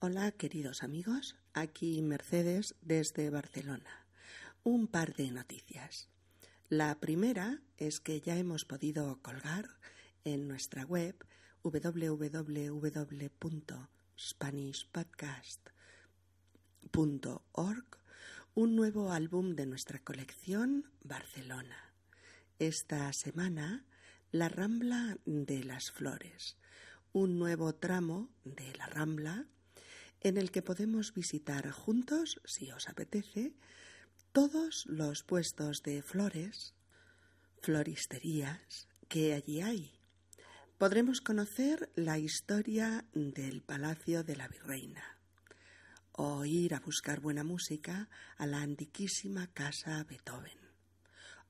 Hola queridos amigos, aquí Mercedes desde Barcelona. Un par de noticias. La primera es que ya hemos podido colgar en nuestra web www.spanishpodcast.org un nuevo álbum de nuestra colección Barcelona. Esta semana, La Rambla de las Flores, un nuevo tramo de la Rambla en el que podemos visitar juntos, si os apetece, todos los puestos de flores, floristerías que allí hay. Podremos conocer la historia del Palacio de la Virreina, o ir a buscar buena música a la antiquísima casa Beethoven,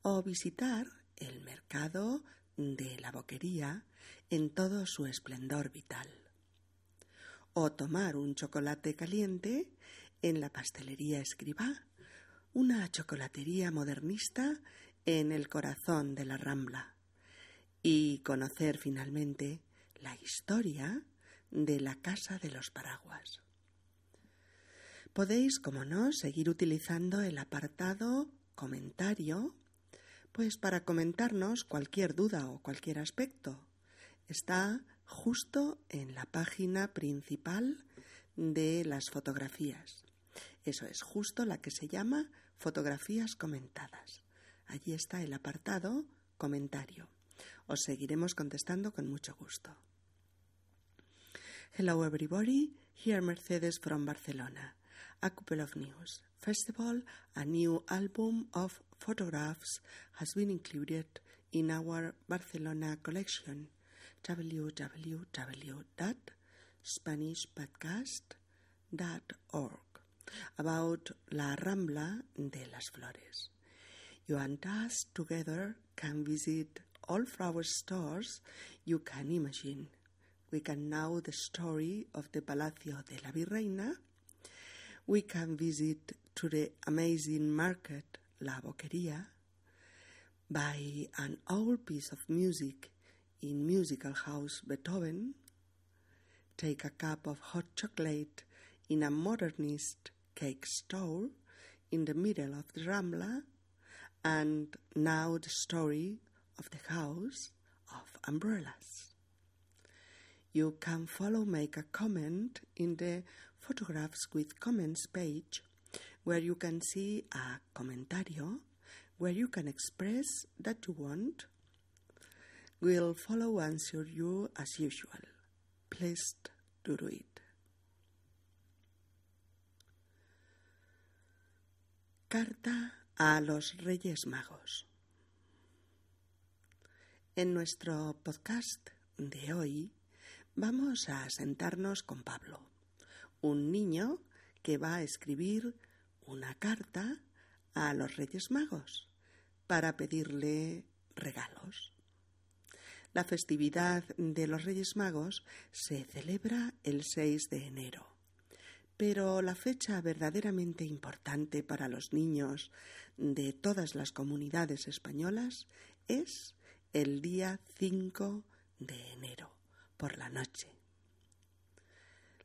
o visitar el mercado de la boquería en todo su esplendor vital o tomar un chocolate caliente en la pastelería Escribá, una chocolatería modernista en el corazón de la Rambla, y conocer finalmente la historia de la Casa de los Paraguas. Podéis, como no, seguir utilizando el apartado comentario, pues para comentarnos cualquier duda o cualquier aspecto. Está justo en la página principal de las fotografías. Eso es justo la que se llama fotografías comentadas. Allí está el apartado comentario. Os seguiremos contestando con mucho gusto. Hello everybody, here Mercedes from Barcelona. A couple of news. First of all, a new album of photographs has been included in our Barcelona collection. www.spanishpodcast.org about La Rambla de las Flores. You and us together can visit all flower stores you can imagine. We can know the story of the Palacio de la Virreina. We can visit to the amazing market La Boquería, buy an old piece of music in Musical House Beethoven, take a cup of hot chocolate in a modernist cake store in the middle of the Rambla, and now the story of the house of umbrellas. You can follow, make a comment in the photographs with comments page where you can see a comentario where you can express that you want will follow answer you as usual. Please do it. Carta a los Reyes Magos. En nuestro podcast de hoy vamos a sentarnos con Pablo, un niño que va a escribir una carta a los Reyes Magos para pedirle regalos. La festividad de los Reyes Magos se celebra el 6 de enero. Pero la fecha verdaderamente importante para los niños de todas las comunidades españolas es el día 5 de enero, por la noche.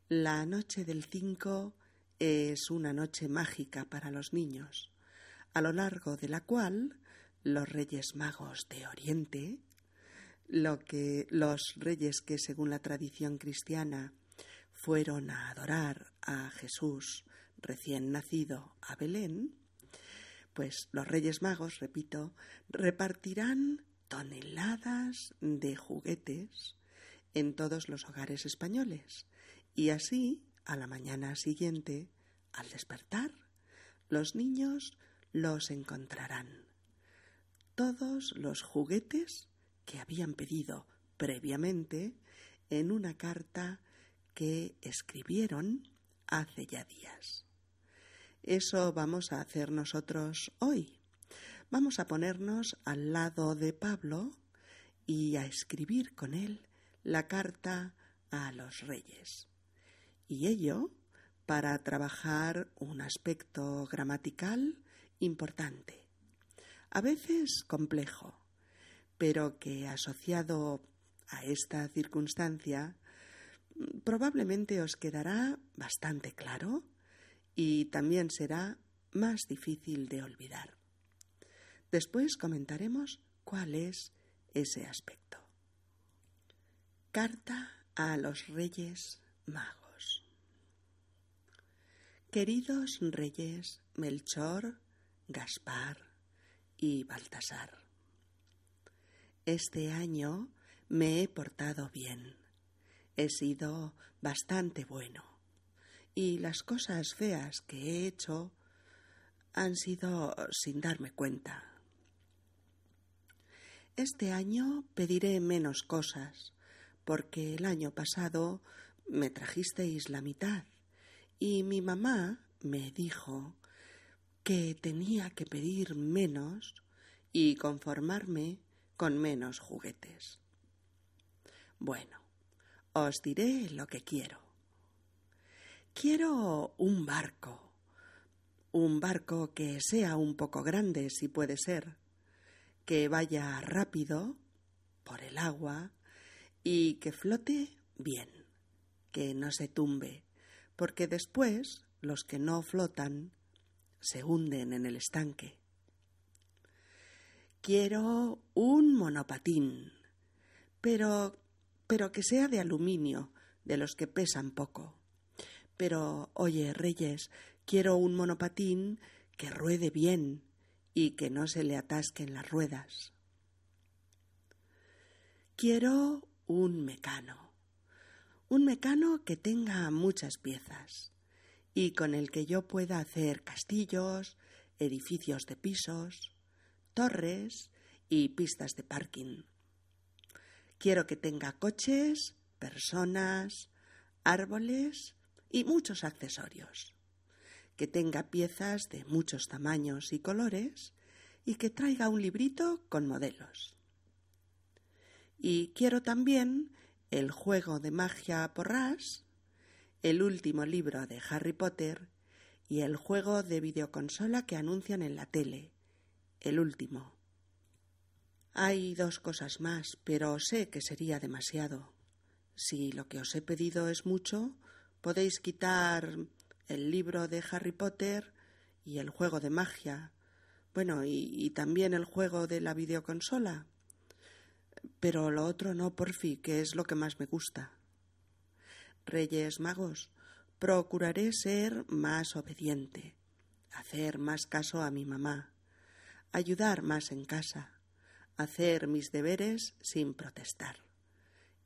La noche del 5 es una noche mágica para los niños, a lo largo de la cual los Reyes Magos de Oriente lo que los reyes que según la tradición cristiana fueron a adorar a Jesús recién nacido a Belén, pues los Reyes Magos, repito, repartirán toneladas de juguetes en todos los hogares españoles y así, a la mañana siguiente, al despertar, los niños los encontrarán. Todos los juguetes que habían pedido previamente en una carta que escribieron hace ya días. Eso vamos a hacer nosotros hoy. Vamos a ponernos al lado de Pablo y a escribir con él la carta a los reyes. Y ello para trabajar un aspecto gramatical importante, a veces complejo, pero que asociado a esta circunstancia probablemente os quedará bastante claro y también será más difícil de olvidar. Después comentaremos cuál es ese aspecto. Carta a los Reyes Magos. Queridos Reyes Melchor, Gaspar y Baltasar, este año me he portado bien, he sido bastante bueno. Y las cosas feas que he hecho han sido sin darme cuenta. Este año pediré menos cosas, porque el año pasado me trajisteis la mitad. Y mi mamá me dijo que tenía que pedir menos y conformarme con menos juguetes. Bueno, os diré lo que quiero. Quiero un barco, un barco que sea un poco grande, si puede ser, que vaya rápido por el agua y que flote bien, que no se tumbe, porque después los que no flotan se hunden en el estanque. Quiero un monopatín, pero pero que sea de aluminio, de los que pesan poco. Pero, oye, Reyes, quiero un monopatín que ruede bien y que no se le atasquen las ruedas. Quiero un mecano, un mecano que tenga muchas piezas y con el que yo pueda hacer castillos, edificios de pisos, torres y pistas de parking. Quiero que tenga coches, personas, árboles y muchos accesorios. Que tenga piezas de muchos tamaños y colores y que traiga un librito con modelos. Y quiero también el juego de magia porras, el último libro de Harry Potter y el juego de videoconsola que anuncian en la tele, el último. Hay dos cosas más, pero sé que sería demasiado. Si lo que os he pedido es mucho, podéis quitar el libro de Harry Potter y el juego de magia. Bueno, y, también el juego de la videoconsola. Pero lo otro no, por fin, que es lo que más me gusta. Reyes Magos, procuraré ser más obediente, hacer más caso a mi mamá, ayudar más en casa hacer mis deberes sin protestar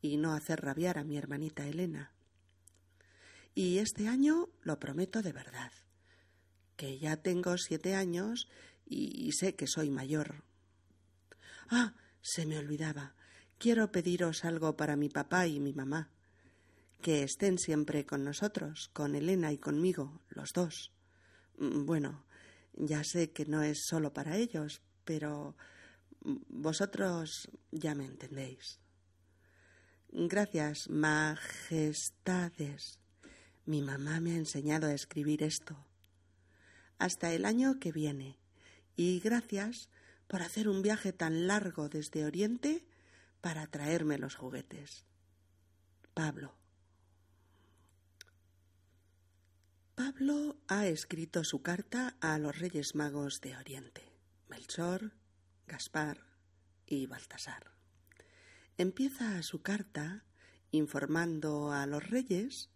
y no hacer rabiar a mi hermanita Elena. Y este año lo prometo de verdad, que ya tengo siete años y, sé que soy mayor. Ah, se me olvidaba. Quiero pediros algo para mi papá y mi mamá. Que estén siempre con nosotros, con Elena y conmigo, los dos. Mm, bueno, ya sé que no es solo para ellos, pero vosotros ya me entendéis. Gracias, majestades. Mi mamá me ha enseñado a escribir esto. Hasta el año que viene. Y gracias por hacer un viaje tan largo desde Oriente para traerme los juguetes. Pablo. Pablo ha escrito su carta a los Reyes Magos de Oriente. Melchor, Gaspar y Baltasar. Empieza su carta informando a los reyes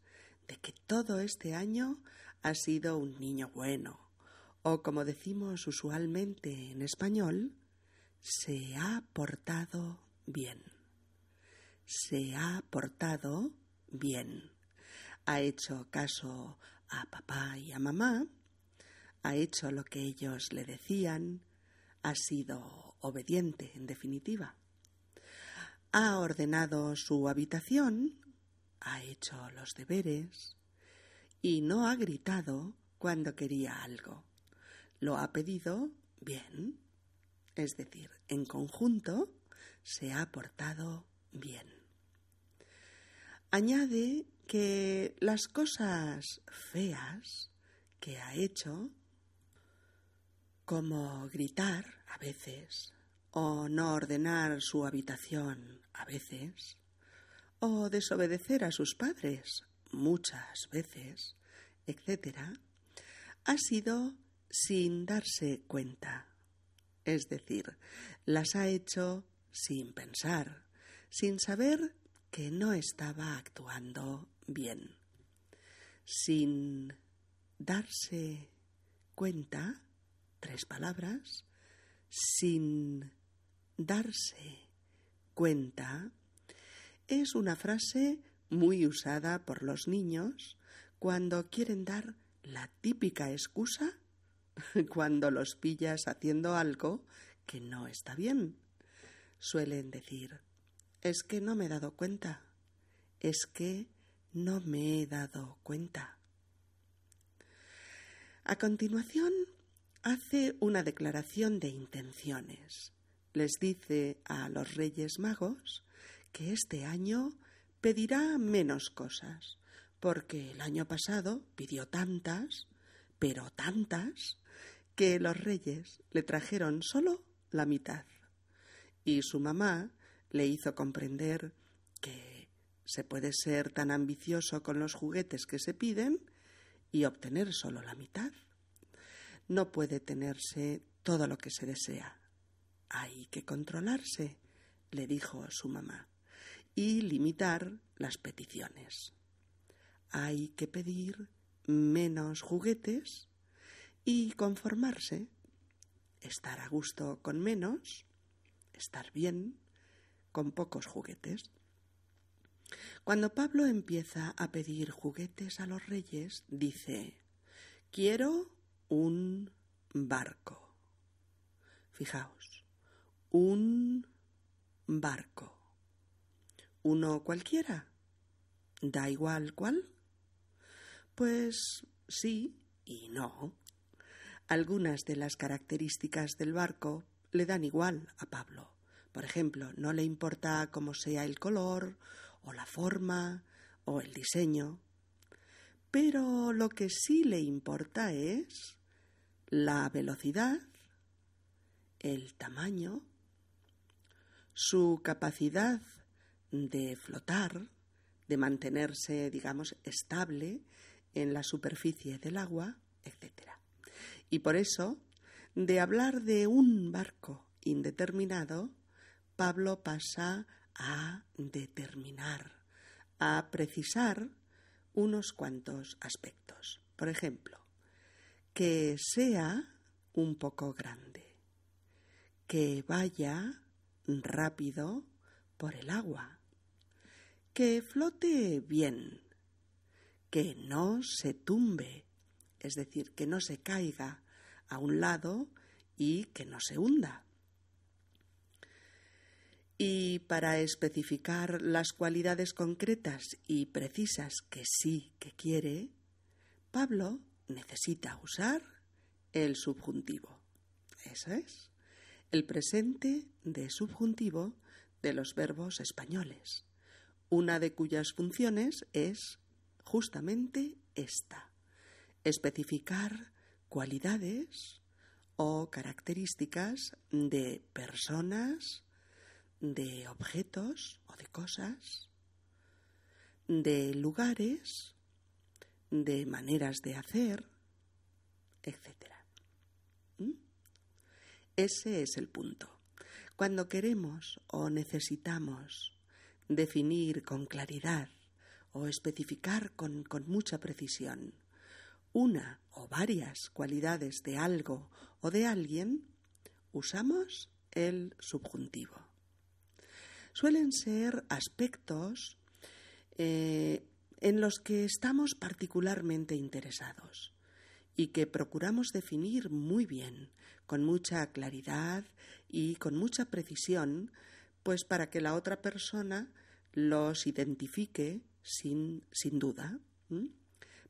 de que todo este año ha sido un niño bueno, o como decimos usualmente en español, se ha portado bien. Se ha portado bien. Ha hecho caso a papá y a mamá, ha hecho lo que ellos le decían, ha sido obediente, en definitiva. Ha ordenado su habitación, ha hecho los deberes y no ha gritado cuando quería algo. Lo ha pedido bien, es decir, en conjunto se ha portado bien. Añade que las cosas feas que ha hecho como gritar a veces, o no ordenar su habitación a veces, o desobedecer a sus padres muchas veces, etc., ha sido sin darse cuenta. Es decir, las ha hecho sin pensar, sin saber que no estaba actuando bien. Sin darse cuenta, tres palabras, sin darse cuenta, es una frase muy usada por los niños cuando quieren dar la típica excusa cuando los pillas haciendo algo que no está bien. Suelen decir, es que no me he dado cuenta, es que no me he dado cuenta. A continuación, hace una declaración de intenciones. Les dice a los Reyes Magos que este año pedirá menos cosas, porque el año pasado pidió tantas, pero tantas, que los reyes le trajeron solo la mitad. Y su mamá le hizo comprender que se puede ser tan ambicioso con los juguetes que se piden y obtener solo la mitad. No puede tenerse todo lo que se desea. Hay que controlarse, le dijo su mamá, y limitar las peticiones. Hay que pedir menos juguetes y conformarse, estar a gusto con menos, estar bien con pocos juguetes. Cuando Pablo empieza a pedir juguetes a los reyes, dice, quiero un barco. Fijaos, un barco. ¿Uno cualquiera? ¿Da igual cuál? Pues sí y no. Algunas de las características del barco le dan igual a Pablo. Por ejemplo, no le importa cómo sea el color, o la forma, o el diseño. Pero lo que sí le importa es la velocidad, el tamaño, su capacidad de flotar, de mantenerse, digamos, estable en la superficie del agua, etc. Y por eso, de hablar de un barco indeterminado, Pablo pasa a determinar, a precisar unos cuantos aspectos. Por ejemplo, que sea un poco grande, que vaya rápido por el agua, que flote bien, que no se tumbe, es decir, que no se caiga a un lado y que no se hunda. Y para especificar las cualidades concretas y precisas que sí que quiere, Pablo necesita usar el subjuntivo. Eso es, el presente de subjuntivo de los verbos españoles, una de cuyas funciones es justamente esta. Especificar cualidades o características de personas, de objetos o de cosas, de lugares, de maneras de hacer, etc. ¿Mm? Ese es el punto. Cuando queremos o necesitamos definir con claridad o especificar con, con mucha precisión una o varias cualidades de algo o de alguien, usamos el subjuntivo. Suelen ser aspectos eh, en los que estamos particularmente interesados y que procuramos definir muy bien, con mucha claridad y con mucha precisión, pues para que la otra persona los identifique sin, sin duda,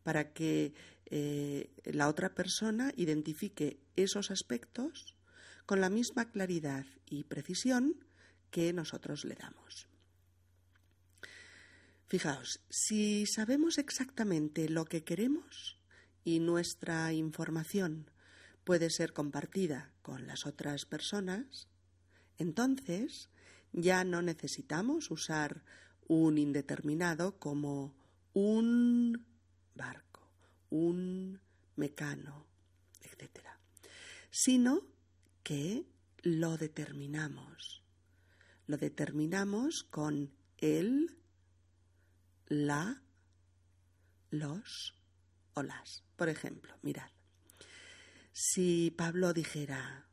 para que eh, la otra persona identifique esos aspectos con la misma claridad y precisión que nosotros le damos. Fijaos, si sabemos exactamente lo que queremos y nuestra información puede ser compartida con las otras personas, entonces ya no necesitamos usar un indeterminado como un barco, un mecano, etc. Sino que lo determinamos. Lo determinamos con el, la, los o las. Por ejemplo, mirad, si Pablo dijera,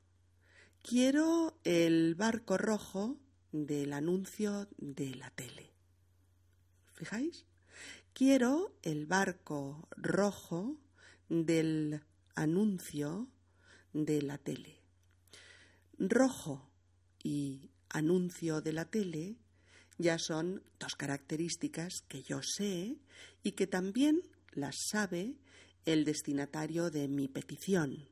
quiero el barco rojo del anuncio de la tele. ¿Fijáis? Quiero el barco rojo del anuncio de la tele. Rojo y anuncio de la tele ya son dos características que yo sé y que también las sabe el destinatario de mi petición.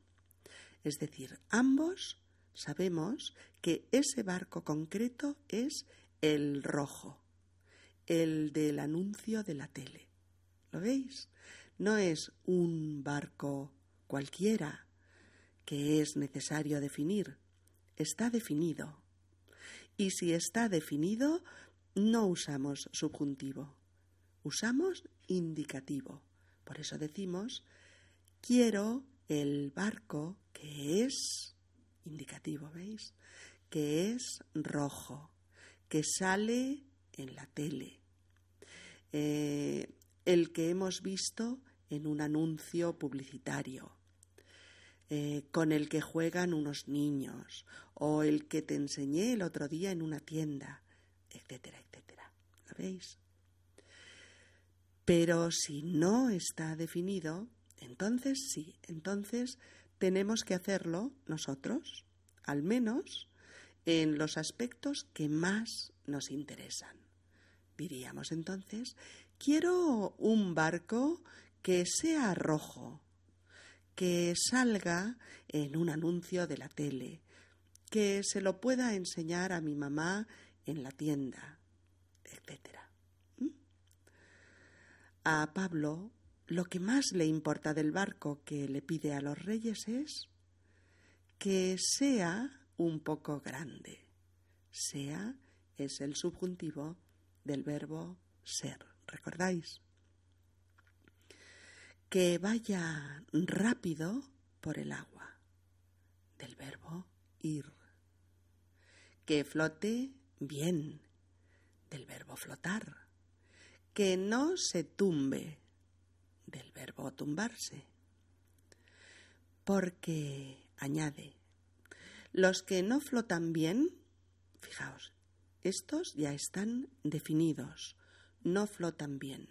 Es decir, ambos sabemos que ese barco concreto es el rojo, el del anuncio de la tele. ¿Lo veis? No es un barco cualquiera que es necesario definir. Está definido. Y si está definido, no usamos subjuntivo. Usamos indicativo. Por eso decimos, quiero el barco que es indicativo, ¿veis? Que es rojo, que sale en la tele, eh, el que hemos visto en un anuncio publicitario, eh, con el que juegan unos niños, o el que te enseñé el otro día en una tienda, etcétera, etcétera. ¿Lo veis? Pero si no está definido, entonces sí, entonces tenemos que hacerlo nosotros, al menos en los aspectos que más nos interesan. Diríamos entonces, quiero un barco que sea rojo, que salga en un anuncio de la tele, que se lo pueda enseñar a mi mamá en la tienda, etc. A Pablo lo que más le importa del barco que le pide a los reyes es que sea un poco grande. Sea es el subjuntivo del verbo ser, ¿recordáis? Que vaya rápido por el agua, del verbo ir. Que flote bien, del verbo flotar que no se tumbe, del verbo tumbarse. Porque, añade, los que no flotan bien, fijaos, estos ya están definidos, no flotan bien.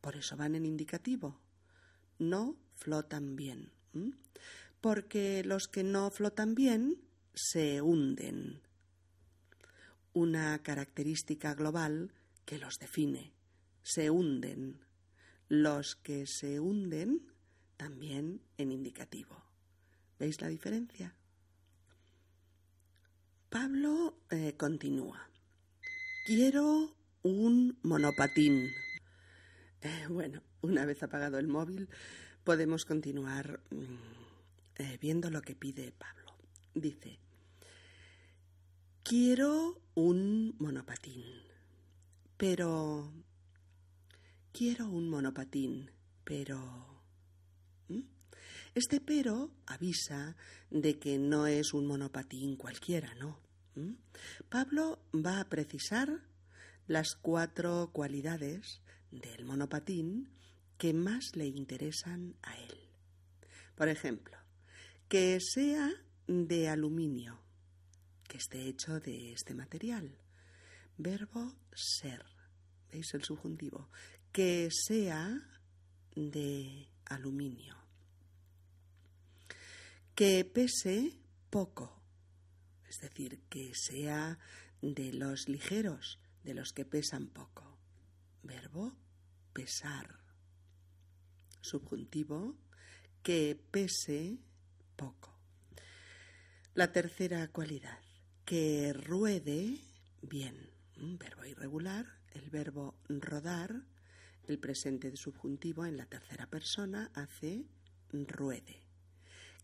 Por eso van en indicativo, no flotan bien. Porque los que no flotan bien se hunden. Una característica global que los define. Se hunden. Los que se hunden también en indicativo. ¿Veis la diferencia? Pablo eh, continúa. Quiero un monopatín. Eh, bueno, una vez apagado el móvil, podemos continuar mm, eh, viendo lo que pide Pablo. Dice, quiero un monopatín. Pero... Quiero un monopatín, pero... Este pero avisa de que no es un monopatín cualquiera, ¿no? Pablo va a precisar las cuatro cualidades del monopatín que más le interesan a él. Por ejemplo, que sea de aluminio, esté hecho de este material, Verbo ser. ¿Veis el subjuntivo? Que sea de aluminio. Que pese poco. Es decir, que sea de los ligeros, de los que pesan poco. Verbo pesar. Subjuntivo que pese poco. La tercera cualidad, que ruede bien un verbo irregular, el verbo rodar, el presente de subjuntivo en la tercera persona hace ruede.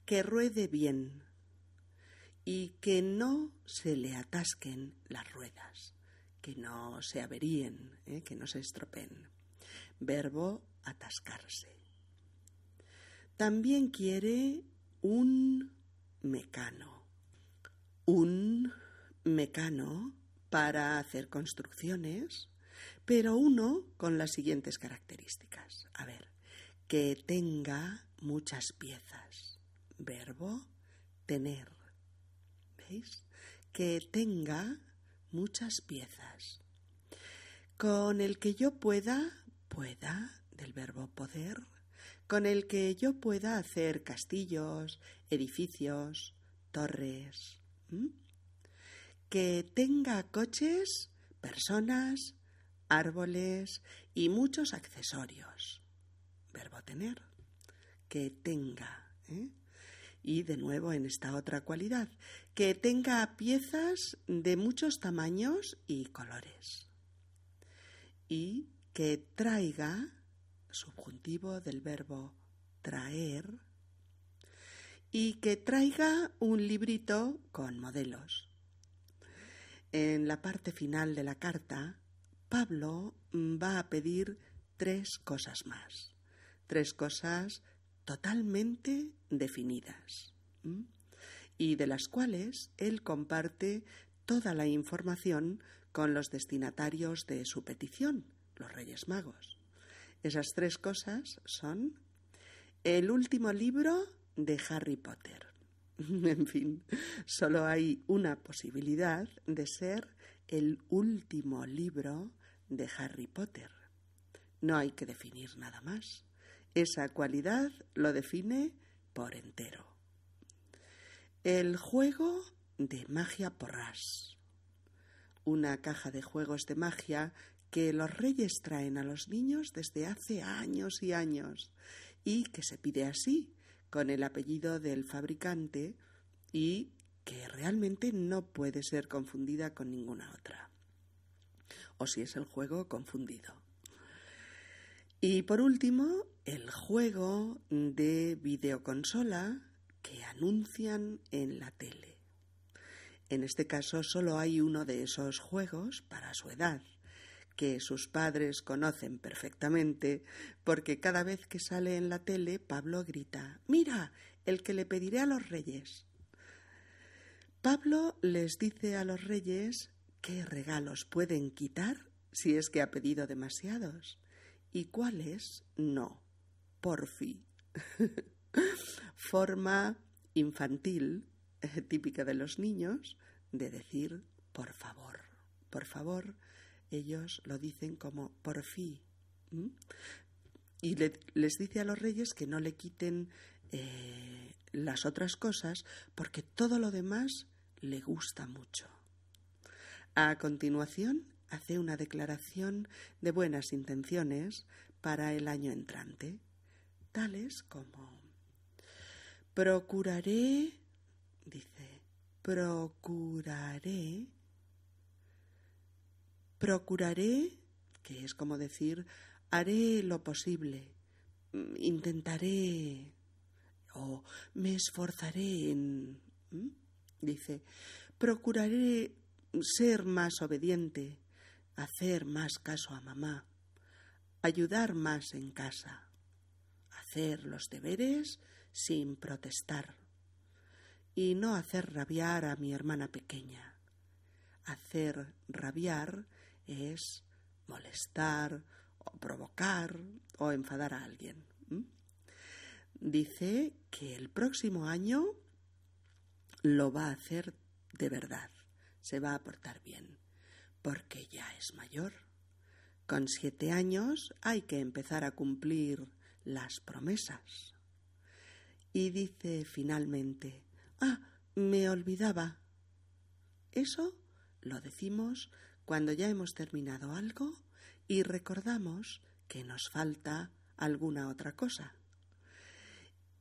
Que ruede bien y que no se le atasquen las ruedas, que no se averíen, ¿eh? que no se estropeen. Verbo atascarse. También quiere un mecano. Un mecano para hacer construcciones, pero uno con las siguientes características. A ver, que tenga muchas piezas. Verbo tener. ¿Veis? Que tenga muchas piezas. Con el que yo pueda, pueda, del verbo poder, con el que yo pueda hacer castillos, edificios, torres. Que tenga coches, personas, árboles y muchos accesorios. Verbo tener. Que tenga. ¿eh? Y de nuevo en esta otra cualidad, que tenga piezas de muchos tamaños y colores. Y que traiga, subjuntivo del verbo traer, y que traiga un librito con modelos. En la parte final de la carta, Pablo va a pedir tres cosas más, tres cosas totalmente definidas y de las cuales él comparte toda la información con los destinatarios de su petición, los Reyes Magos. Esas tres cosas son el último libro de Harry Potter. en fin, solo hay una posibilidad de ser el último libro de Harry Potter. No hay que definir nada más. Esa cualidad lo define por entero. El juego de magia porras. Una caja de juegos de magia que los reyes traen a los niños desde hace años y años y que se pide así, con el apellido del fabricante y que realmente no puede ser confundida con ninguna otra. O si es el juego confundido. Y por último, el juego de videoconsola que anuncian en la tele. En este caso solo hay uno de esos juegos para su edad, que sus padres conocen perfectamente, porque cada vez que sale en la tele Pablo grita Mira, el que le pediré a los reyes. Pablo les dice a los reyes qué regalos pueden quitar si es que ha pedido demasiados y cuáles no. Porfi. Forma infantil eh, típica de los niños de decir por favor. Por favor, ellos lo dicen como por fin. Y les dice a los reyes que no le quiten eh, las otras cosas porque todo lo demás le gusta mucho. A continuación, hace una declaración de buenas intenciones para el año entrante, tales como procuraré, dice, procuraré, procuraré, que es como decir, haré lo posible, intentaré o me esforzaré en... Dice, procuraré ser más obediente, hacer más caso a mamá, ayudar más en casa, hacer los deberes sin protestar y no hacer rabiar a mi hermana pequeña. Hacer rabiar es molestar o provocar o enfadar a alguien. Dice que el próximo año lo va a hacer de verdad, se va a portar bien, porque ya es mayor. Con siete años hay que empezar a cumplir las promesas. Y dice finalmente, ah, me olvidaba. Eso lo decimos cuando ya hemos terminado algo y recordamos que nos falta alguna otra cosa.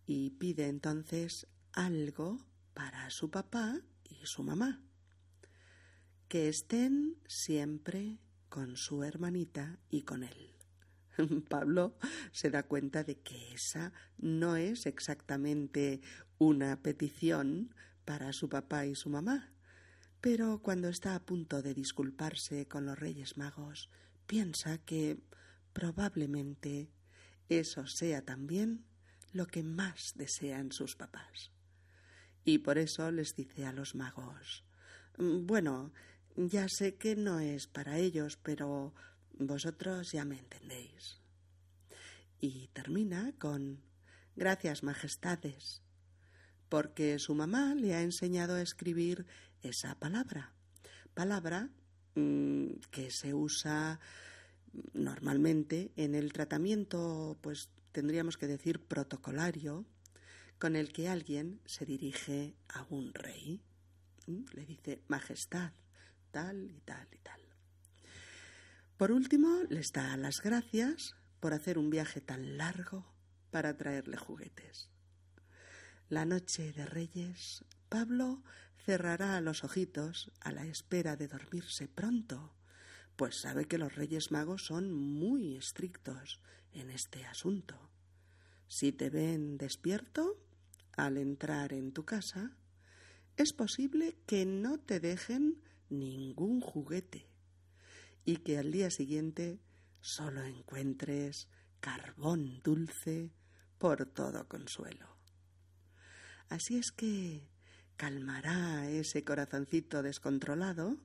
Y pide entonces algo para su papá y su mamá. Que estén siempre con su hermanita y con él. Pablo se da cuenta de que esa no es exactamente una petición para su papá y su mamá. Pero cuando está a punto de disculparse con los Reyes Magos, piensa que probablemente eso sea también lo que más desean sus papás. Y por eso les dice a los magos Bueno, ya sé que no es para ellos, pero vosotros ya me entendéis. Y termina con Gracias, majestades, porque su mamá le ha enseñado a escribir esa palabra. Palabra mm, que se usa normalmente en el tratamiento, pues tendríamos que decir protocolario, con el que alguien se dirige a un rey. Le dice Majestad, tal y tal y tal. Por último, les da las gracias por hacer un viaje tan largo para traerle juguetes. La noche de Reyes, Pablo cerrará los ojitos a la espera de dormirse pronto, pues sabe que los Reyes Magos son muy estrictos en este asunto. Si te ven despierto al entrar en tu casa, es posible que no te dejen ningún juguete y que al día siguiente solo encuentres carbón dulce por todo consuelo. Así es que calmará ese corazoncito descontrolado,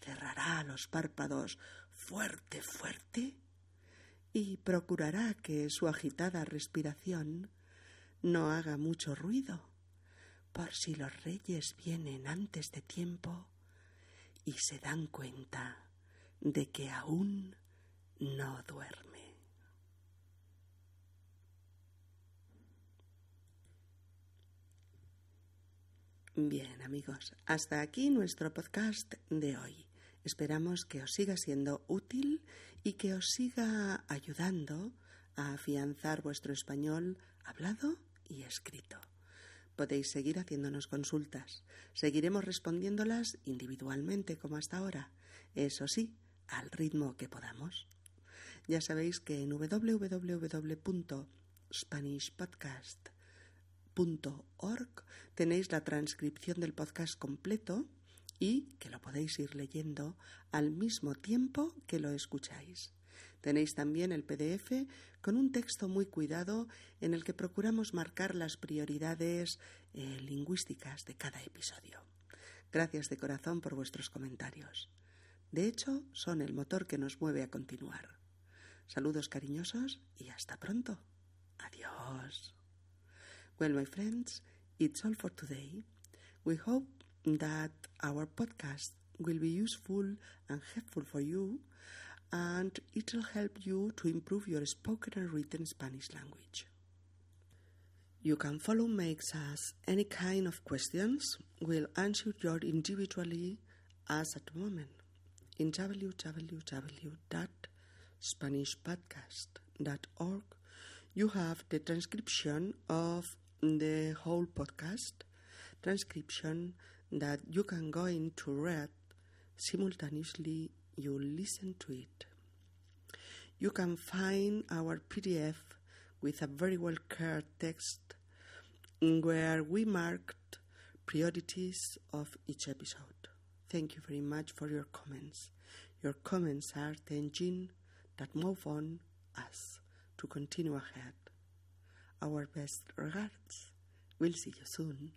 cerrará los párpados fuerte, fuerte, y procurará que su agitada respiración no haga mucho ruido, por si los reyes vienen antes de tiempo y se dan cuenta de que aún no duerme. Bien, amigos, hasta aquí nuestro podcast de hoy. Esperamos que os siga siendo útil y que os siga ayudando a afianzar vuestro español hablado y escrito. Podéis seguir haciéndonos consultas. Seguiremos respondiéndolas individualmente como hasta ahora. Eso sí, al ritmo que podamos. Ya sabéis que en www.spanishpodcast.org tenéis la transcripción del podcast completo y que lo podéis ir leyendo al mismo tiempo que lo escucháis. Tenéis también el PDF con un texto muy cuidado en el que procuramos marcar las prioridades eh, lingüísticas de cada episodio. Gracias de corazón por vuestros comentarios. De hecho, son el motor que nos mueve a continuar. Saludos cariñosos y hasta pronto. Adiós. Well, my friends, it's all for today. We hope that our podcast will be useful and helpful for you and it will help you to improve your spoken and written Spanish language. You can follow makes us any kind of questions. We'll answer your individually as at the moment in www.spanishpodcast.org. You have the transcription of the whole podcast, transcription that you can go into read simultaneously you listen to it. You can find our PDF with a very well cared text where we marked priorities of each episode. Thank you very much for your comments. Your comments are the engine that move on us to continue ahead. Our best regards. We'll see you soon.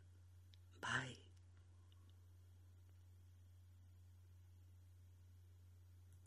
Bye.